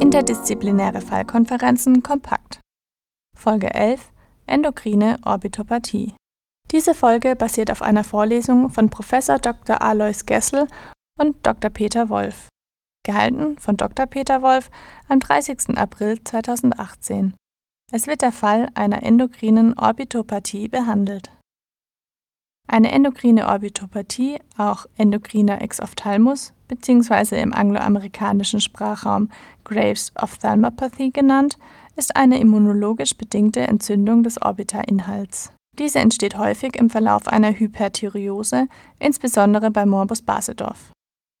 Interdisziplinäre Fallkonferenzen kompakt. Folge 11 Endokrine Orbitopathie. Diese Folge basiert auf einer Vorlesung von Prof. Dr. Alois Gessel und Dr. Peter Wolf. Gehalten von Dr. Peter Wolf am 30. April 2018. Es wird der Fall einer endokrinen Orbitopathie behandelt. Eine endokrine Orbitopathie, auch endokriner Exophthalmus bzw. im angloamerikanischen Sprachraum Graves Ophthalmopathy genannt, ist eine immunologisch bedingte Entzündung des Orbitainhalts. Diese entsteht häufig im Verlauf einer Hyperthyreose, insbesondere bei Morbus Basedorf.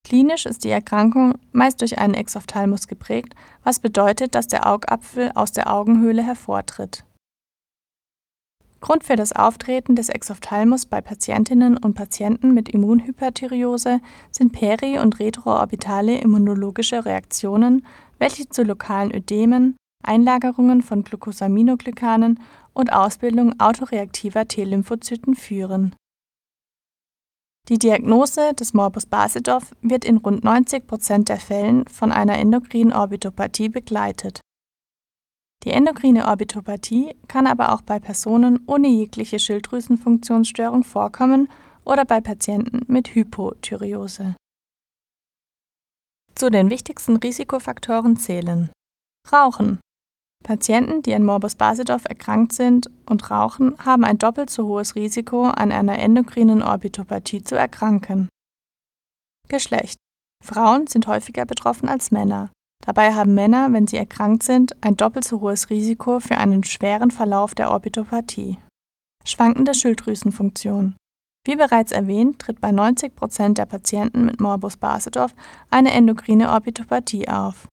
Klinisch ist die Erkrankung meist durch einen Exophthalmus geprägt, was bedeutet, dass der Augapfel aus der Augenhöhle hervortritt. Grund für das Auftreten des Exophthalmus bei Patientinnen und Patienten mit Immunhyperthyreose sind peri- und retroorbitale immunologische Reaktionen, welche zu lokalen Ödemen, Einlagerungen von Glucosaminoglykanen und Ausbildung autoreaktiver T-Lymphozyten führen. Die Diagnose des Morbus Basedorf wird in rund 90 Prozent der Fällen von einer endokrinen Orbitopathie begleitet. Die endokrine Orbitopathie kann aber auch bei Personen ohne jegliche Schilddrüsenfunktionsstörung vorkommen oder bei Patienten mit Hypothyreose. Zu den wichtigsten Risikofaktoren zählen Rauchen. Patienten, die an Morbus Basedorf erkrankt sind und rauchen, haben ein doppelt so hohes Risiko, an einer endokrinen Orbitopathie zu erkranken. Geschlecht. Frauen sind häufiger betroffen als Männer. Dabei haben Männer, wenn sie erkrankt sind, ein doppelt so hohes Risiko für einen schweren Verlauf der Orbitopathie. Schwankende Schilddrüsenfunktion. Wie bereits erwähnt, tritt bei 90 Prozent der Patienten mit Morbus Basedorf eine endokrine Orbitopathie auf.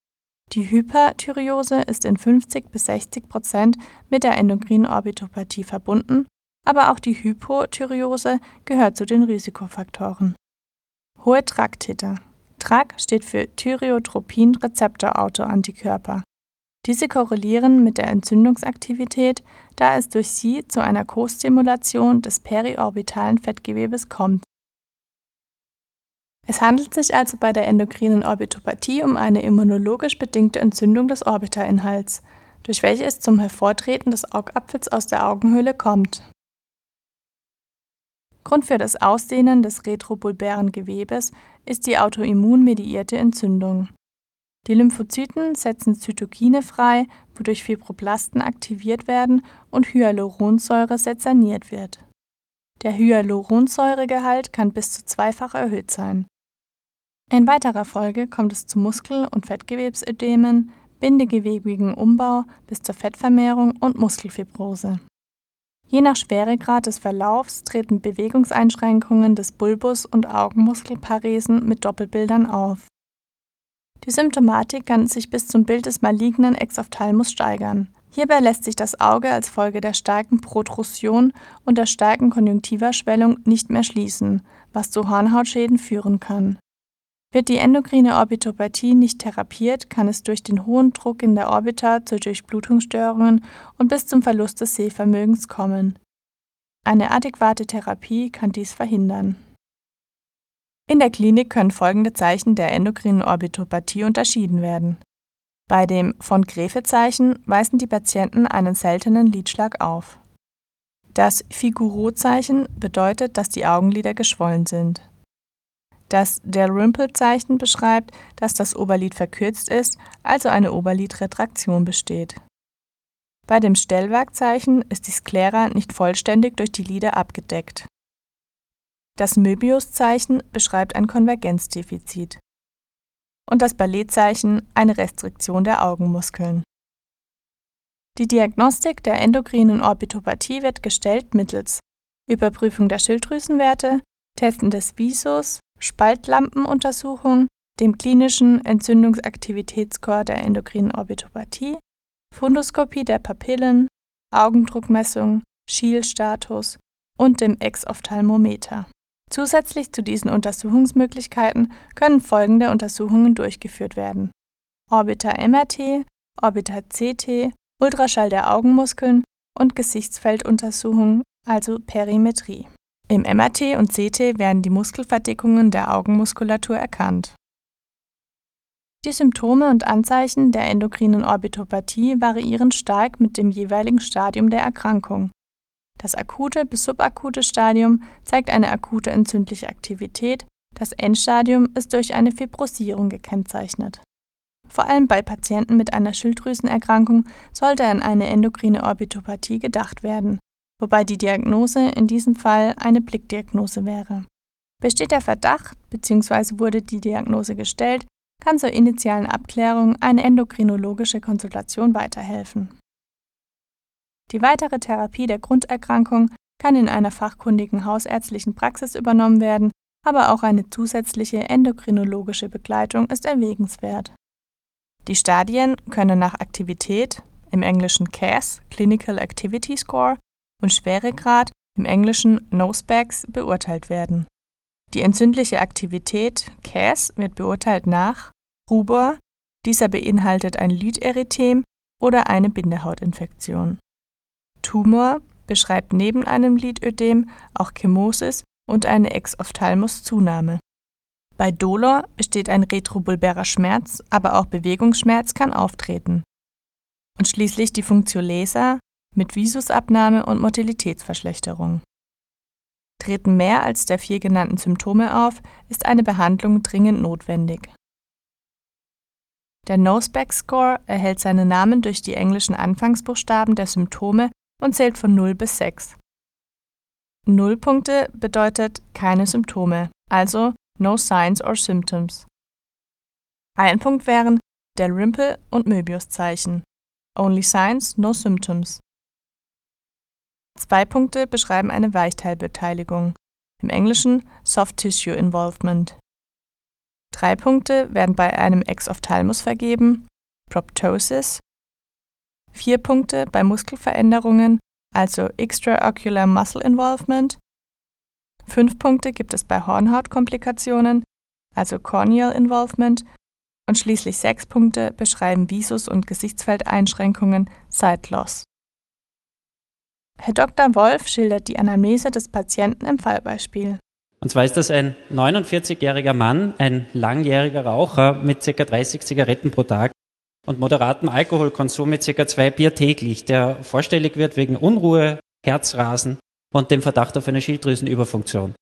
Die Hyperthyreose ist in 50 bis 60 Prozent mit der endokrinen Orbitopathie verbunden, aber auch die Hypothyreose gehört zu den Risikofaktoren. Hohe Trakttäter. TRAC steht für Thyreotropin-Rezeptor-Autoantikörper. Diese korrelieren mit der Entzündungsaktivität, da es durch sie zu einer Kostimulation des periorbitalen Fettgewebes kommt. Es handelt sich also bei der endokrinen Orbitopathie um eine immunologisch bedingte Entzündung des Orbitainhalts, durch welche es zum Hervortreten des Augapfels aus der Augenhöhle kommt. Grund für das Ausdehnen des retrobulbären Gewebes ist die autoimmun-mediierte Entzündung. Die Lymphozyten setzen Zytokine frei, wodurch Fibroblasten aktiviert werden und Hyaluronsäure sezerniert wird. Der Hyaluronsäuregehalt kann bis zu zweifach erhöht sein. In weiterer Folge kommt es zu Muskel- und Fettgewebsödemen, bindegewebigen Umbau bis zur Fettvermehrung und Muskelfibrose. Je nach Schweregrad des Verlaufs treten Bewegungseinschränkungen des Bulbus und Augenmuskelparesen mit Doppelbildern auf. Die Symptomatik kann sich bis zum Bild des malignen Exophthalmus steigern. Hierbei lässt sich das Auge als Folge der starken Protrusion und der starken konjunktiver Schwellung nicht mehr schließen, was zu Hornhautschäden führen kann wird die endokrine Orbitopathie nicht therapiert, kann es durch den hohen Druck in der Orbita zu Durchblutungsstörungen und bis zum Verlust des Sehvermögens kommen. Eine adäquate Therapie kann dies verhindern. In der Klinik können folgende Zeichen der endokrinen Orbitopathie unterschieden werden. Bei dem von Gräfe-Zeichen weisen die Patienten einen seltenen Lidschlag auf. Das Figuro-Zeichen bedeutet, dass die Augenlider geschwollen sind. Das Dalrymple-Zeichen beschreibt, dass das Oberlid verkürzt ist, also eine Oberlidretraktion besteht. Bei dem Stellwerkzeichen ist die Sklera nicht vollständig durch die Lider abgedeckt. Das Möbius-Zeichen beschreibt ein Konvergenzdefizit. Und das Balletzeichen eine Restriktion der Augenmuskeln. Die Diagnostik der endokrinen Orbitopathie wird gestellt mittels Überprüfung der Schilddrüsenwerte, Testen des Visus, Spaltlampenuntersuchung, dem klinischen Entzündungsaktivitätsscore der endokrinen Orbitopathie, Fundoskopie der Papillen, Augendruckmessung, Schielstatus und dem Exophthalmometer. Zusätzlich zu diesen Untersuchungsmöglichkeiten können folgende Untersuchungen durchgeführt werden: Orbiter-MRT, Orbiter-CT, Ultraschall der Augenmuskeln und Gesichtsfelduntersuchung, also Perimetrie. Im MRT und CT werden die Muskelverdickungen der Augenmuskulatur erkannt. Die Symptome und Anzeichen der endokrinen Orbitopathie variieren stark mit dem jeweiligen Stadium der Erkrankung. Das akute bis subakute Stadium zeigt eine akute entzündliche Aktivität, das Endstadium ist durch eine Fibrosierung gekennzeichnet. Vor allem bei Patienten mit einer Schilddrüsenerkrankung sollte an eine endokrine Orbitopathie gedacht werden, wobei die Diagnose in diesem Fall eine Blickdiagnose wäre. Besteht der Verdacht bzw. wurde die Diagnose gestellt, kann zur initialen Abklärung eine endokrinologische Konsultation weiterhelfen. Die weitere Therapie der Grunderkrankung kann in einer fachkundigen hausärztlichen Praxis übernommen werden, aber auch eine zusätzliche endokrinologische Begleitung ist erwägenswert. Die Stadien können nach Aktivität, im Englischen CAS, Clinical Activity Score, und Schweregrad, im Englischen NOSPECS, beurteilt werden. Die entzündliche Aktivität (CAS) wird beurteilt nach Rubor, dieser beinhaltet ein Lyderythem oder eine Bindehautinfektion. Tumor beschreibt neben einem Lydödem auch Chemosis und eine Exophthalmos-Zunahme. Bei Dolor besteht ein retrobulbärer Schmerz, aber auch Bewegungsschmerz kann auftreten. Und schließlich die Funktio Laser mit Visusabnahme und Motilitätsverschlechterung Treten mehr als der vier genannten Symptome auf, ist eine Behandlung dringend notwendig. Der Noseback-Score erhält seinen Namen durch die englischen Anfangsbuchstaben der Symptome und zählt von 0 bis 6. Null Punkte bedeutet keine Symptome, also no signs or symptoms. Ein Punkt wären der Rimple- und Möbius-Zeichen. Only signs, no symptoms. Zwei Punkte beschreiben eine Weichteilbeteiligung, im Englischen Soft Tissue Involvement. Drei Punkte werden bei einem Exophthalmus vergeben, Proptosis. Vier Punkte bei Muskelveränderungen, also Extraocular Muscle Involvement. Fünf Punkte gibt es bei Hornhautkomplikationen, also Corneal Involvement. Und schließlich sechs Punkte beschreiben Visus- und Gesichtsfeldeinschränkungen, Sight Loss. Herr Dr. Wolf schildert die Anamnese des Patienten im Fallbeispiel. Und zwar ist das ein 49-jähriger Mann, ein langjähriger Raucher mit ca. 30 Zigaretten pro Tag und moderatem Alkoholkonsum mit ca. zwei Bier täglich, der vorstellig wird wegen Unruhe, Herzrasen und dem Verdacht auf eine Schilddrüsenüberfunktion.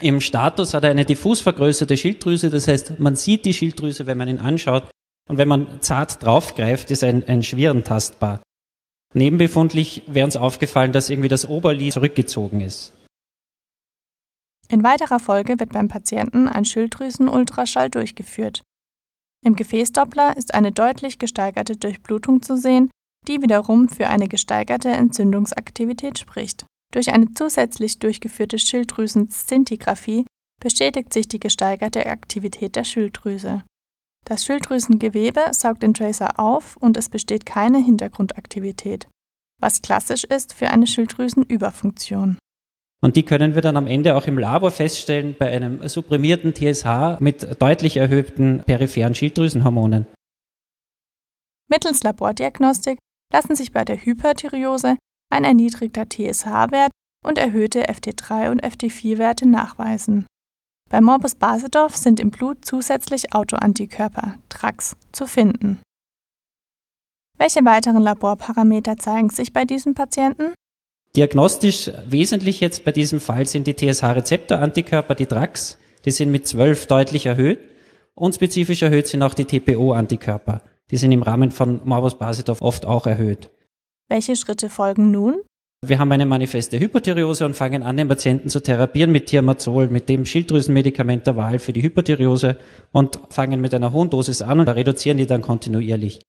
Im Status hat er eine diffus vergrößerte Schilddrüse, das heißt, man sieht die Schilddrüse, wenn man ihn anschaut, und wenn man zart draufgreift, ist ein, ein Schwirren tastbar. Nebenbefundlich wäre uns aufgefallen, dass irgendwie das Oberlid zurückgezogen ist. In weiterer Folge wird beim Patienten ein Schilddrüsenultraschall durchgeführt. Im Gefäßdoppler ist eine deutlich gesteigerte Durchblutung zu sehen, die wiederum für eine gesteigerte Entzündungsaktivität spricht. Durch eine zusätzlich durchgeführte Schilddrüsenszintigraphie bestätigt sich die gesteigerte Aktivität der Schilddrüse. Das Schilddrüsengewebe saugt den Tracer auf und es besteht keine Hintergrundaktivität, was klassisch ist für eine Schilddrüsenüberfunktion. Und die können wir dann am Ende auch im Labor feststellen bei einem supprimierten TSH mit deutlich erhöhten peripheren Schilddrüsenhormonen. Mittels Labordiagnostik lassen sich bei der Hyperthyreose ein erniedrigter TSH-Wert und erhöhte FT3 und FT4-Werte nachweisen. Bei Morbus Basedorf sind im Blut zusätzlich Autoantikörper (TRAX) zu finden. Welche weiteren Laborparameter zeigen sich bei diesem Patienten? Diagnostisch wesentlich jetzt bei diesem Fall sind die TSH-Rezeptorantikörper, die TRAX, die sind mit 12 deutlich erhöht. Und spezifisch erhöht sind auch die TPO-Antikörper. Die sind im Rahmen von Morbus Basedorf oft auch erhöht. Welche Schritte folgen nun? Wir haben eine manifeste Hypothyreose und fangen an, den Patienten zu therapieren mit Thiamazol, mit dem Schilddrüsenmedikament der Wahl für die Hypothyreose und fangen mit einer hohen Dosis an und reduzieren die dann kontinuierlich.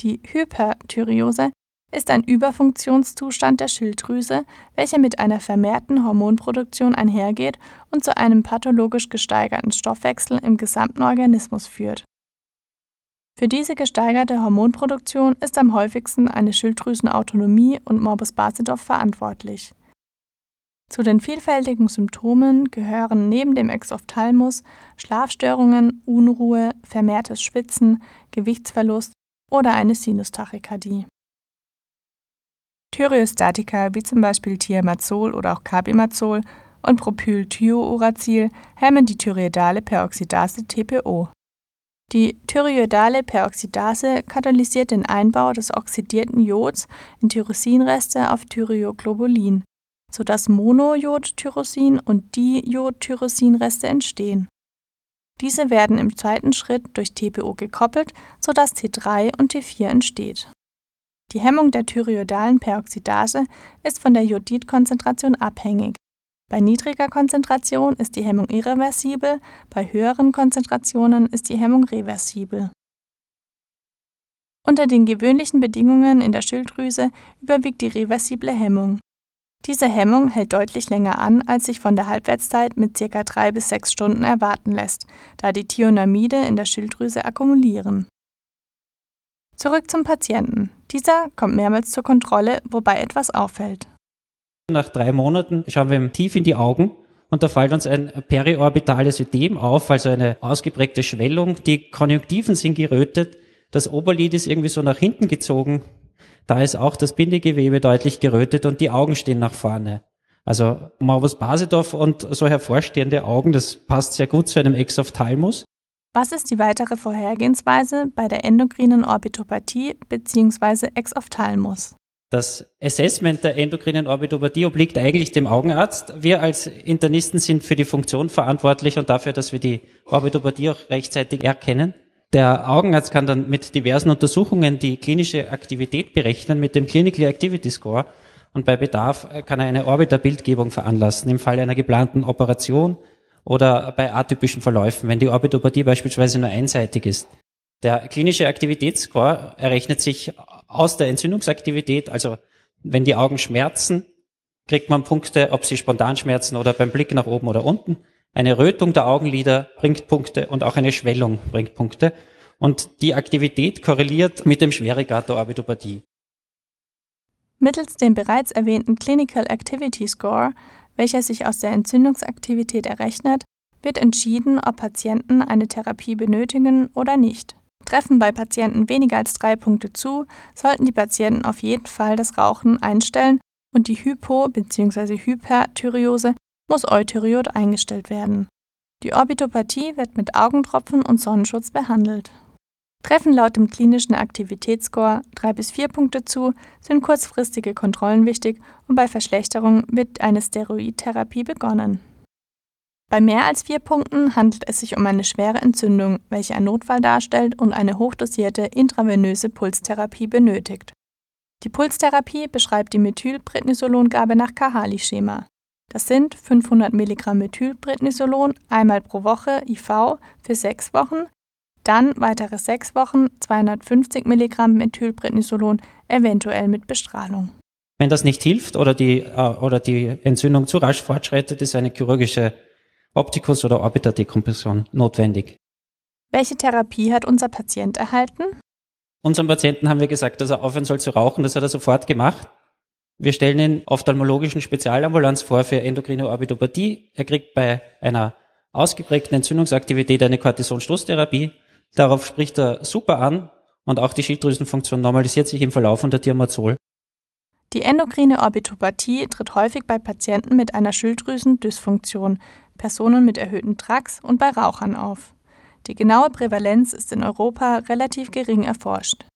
Die Hyperthyreose ist ein Überfunktionszustand der Schilddrüse, welcher mit einer vermehrten Hormonproduktion einhergeht und zu einem pathologisch gesteigerten Stoffwechsel im gesamten Organismus führt für diese gesteigerte Hormonproduktion ist am häufigsten eine Schilddrüsenautonomie und Morbus Basedorf verantwortlich. Zu den vielfältigen Symptomen gehören neben dem Exophthalmus Schlafstörungen, Unruhe, vermehrtes Schwitzen, Gewichtsverlust oder eine Sinustachykardie. Thyreostatika wie zum Beispiel Thiamazol oder auch Carbimazol und Propylthiouracil hemmen die thyreoidale Peroxidase TPO Die thyreoidale Peroxidase katalysiert den Einbau des oxidierten Jods in Tyrosinreste auf Thyreoglobulin, sodass Monojodtyrosin und Dijodtyrosinreste entstehen. Diese werden im zweiten Schritt durch TPO gekoppelt, sodass T3 und T4 entsteht. Die Hemmung der thyreoidalen Peroxidase ist von der Jodidkonzentration abhängig bei niedriger Konzentration ist die Hemmung irreversibel, bei höheren Konzentrationen ist die Hemmung reversibel. Unter den gewöhnlichen Bedingungen in der Schilddrüse überwiegt die reversible Hemmung. Diese Hemmung hält deutlich länger an, als sich von der Halbwertszeit mit ca. 3 bis 6 Stunden erwarten lässt, da die Thionamide in der Schilddrüse akkumulieren. Zurück zum Patienten. Dieser kommt mehrmals zur Kontrolle, wobei etwas auffällt. Nach drei Monaten schauen wir ihm tief in die Augen und da fällt uns ein periorbitales Ödem auf, also eine ausgeprägte Schwellung. Die Konjunktiven sind gerötet, das Oberlid ist irgendwie so nach hinten gezogen. Da ist auch das Bindegewebe deutlich gerötet und die Augen stehen nach vorne. Also Morbus Basedorf und so hervorstehende Augen, das passt sehr gut zu einem Exophthalmus. Was ist die weitere Vorhergehensweise bei der endokrinen Orbitopathie bzw. Exophthalmus? Das Assessment der endokrinen Orbitopathie obliegt eigentlich dem Augenarzt. Wir als Internisten sind für die Funktion verantwortlich und dafür, dass wir die Orbitopathie auch rechtzeitig erkennen. Der Augenarzt kann dann mit diversen Untersuchungen die klinische Aktivität berechnen mit dem Clinical Activity Score und bei Bedarf kann er eine Orbiterbildgebung veranlassen im Falle einer geplanten Operation oder bei atypischen Verläufen, wenn die Orbitopathie beispielsweise nur einseitig ist. Der klinische Aktivitätsscore errechnet sich aus der Entzündungsaktivität, also wenn die Augen schmerzen, kriegt man Punkte, ob sie spontan schmerzen oder beim Blick nach oben oder unten. Eine Rötung der Augenlider bringt Punkte und auch eine Schwellung bringt Punkte. Und die Aktivität korreliert mit dem Schweregrad der Orbitopathie. Mittels dem bereits erwähnten Clinical Activity Score, welcher sich aus der Entzündungsaktivität errechnet, wird entschieden, ob Patienten eine Therapie benötigen oder nicht. Treffen bei Patienten weniger als drei Punkte zu, sollten die Patienten auf jeden Fall das Rauchen einstellen und die Hypo- bzw. Hyperthyreose muss Euthyreot eingestellt werden. Die Orbitopathie wird mit Augentropfen und Sonnenschutz behandelt. Treffen laut dem klinischen Aktivitätsscore drei bis vier Punkte zu, sind kurzfristige Kontrollen wichtig und bei Verschlechterung wird eine Steroidtherapie begonnen. Bei mehr als vier Punkten handelt es sich um eine schwere Entzündung, welche einen Notfall darstellt und eine hochdosierte intravenöse Pulstherapie benötigt. Die Pulstherapie beschreibt die Methylprednisolongabe nach Kahali-Schema. Das sind 500 mg Methylprednisolon einmal pro Woche IV für sechs Wochen, dann weitere sechs Wochen 250 mg Methylprednisolon, eventuell mit Bestrahlung. Wenn das nicht hilft oder die, äh, oder die Entzündung zu rasch fortschreitet, ist eine chirurgische Optikus- oder Orbiterdekompression notwendig. Welche Therapie hat unser Patient erhalten? Unserem Patienten haben wir gesagt, dass er aufhören soll zu rauchen. Das hat er sofort gemacht. Wir stellen ihn ophthalmologischen Spezialambulanz vor für endokrine Orbitopathie. Er kriegt bei einer ausgeprägten Entzündungsaktivität eine Cortisonstoßtherapie. Darauf spricht er super an und auch die Schilddrüsenfunktion normalisiert sich im Verlauf unter Thiamazol. Die endokrine Orbitopathie tritt häufig bei Patienten mit einer Schilddrüsendysfunktion, Personen mit erhöhten Trax und bei Rauchern auf. Die genaue Prävalenz ist in Europa relativ gering erforscht.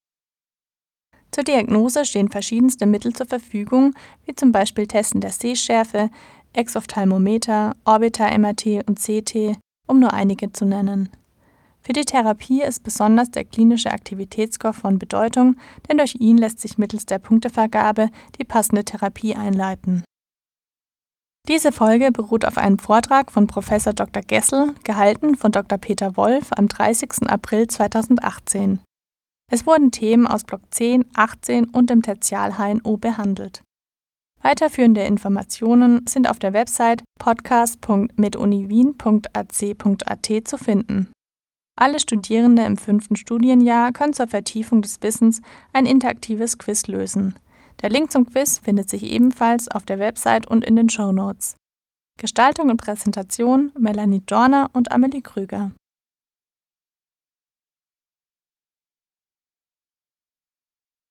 Zur Diagnose stehen verschiedenste Mittel zur Verfügung, wie zum Beispiel Testen der Sehschärfe, Exophthalmometer, Orbiter-MRT und CT, um nur einige zu nennen. Für die Therapie ist besonders der klinische Aktivitätsscore von Bedeutung, denn durch ihn lässt sich mittels der Punktevergabe die passende Therapie einleiten. Diese Folge beruht auf einem Vortrag von Prof. Dr. Gessel, gehalten von Dr. Peter Wolf am 30. April 2018. Es wurden Themen aus Block 10, 18 und dem Tertial-HNO behandelt. Weiterführende Informationen sind auf der Website podcast.meduniwien.ac.at zu finden. Alle Studierende im fünften Studienjahr können zur Vertiefung des Wissens ein interaktives Quiz lösen. Der Link zum Quiz findet sich ebenfalls auf der Website und in den Show Notes. Gestaltung und Präsentation Melanie Dorner und Amelie Krüger.